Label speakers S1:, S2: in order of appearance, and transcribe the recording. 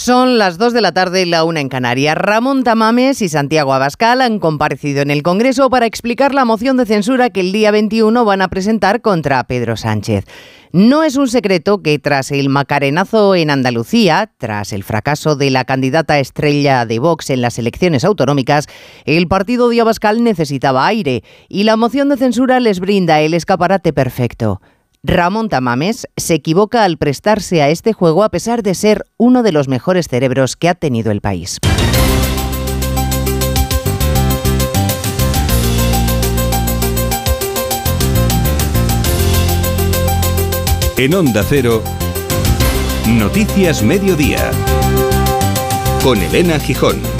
S1: Son las 2 de la tarde, la una en Canarias. Ramón Tamames y Santiago Abascal han comparecido en el Congreso para explicar la moción de censura que el día 21 van a presentar contra Pedro Sánchez. No es un secreto que tras el macarenazo en Andalucía, tras el fracaso de la candidata estrella de Vox en las elecciones autonómicas, el partido de Abascal necesitaba aire y la moción de censura les brinda el escaparate perfecto. Ramón Tamames se equivoca al prestarse a este juego a pesar de ser uno de los mejores cerebros que ha tenido el país.
S2: En Onda Cero, Noticias Mediodía, con Elena Gijón.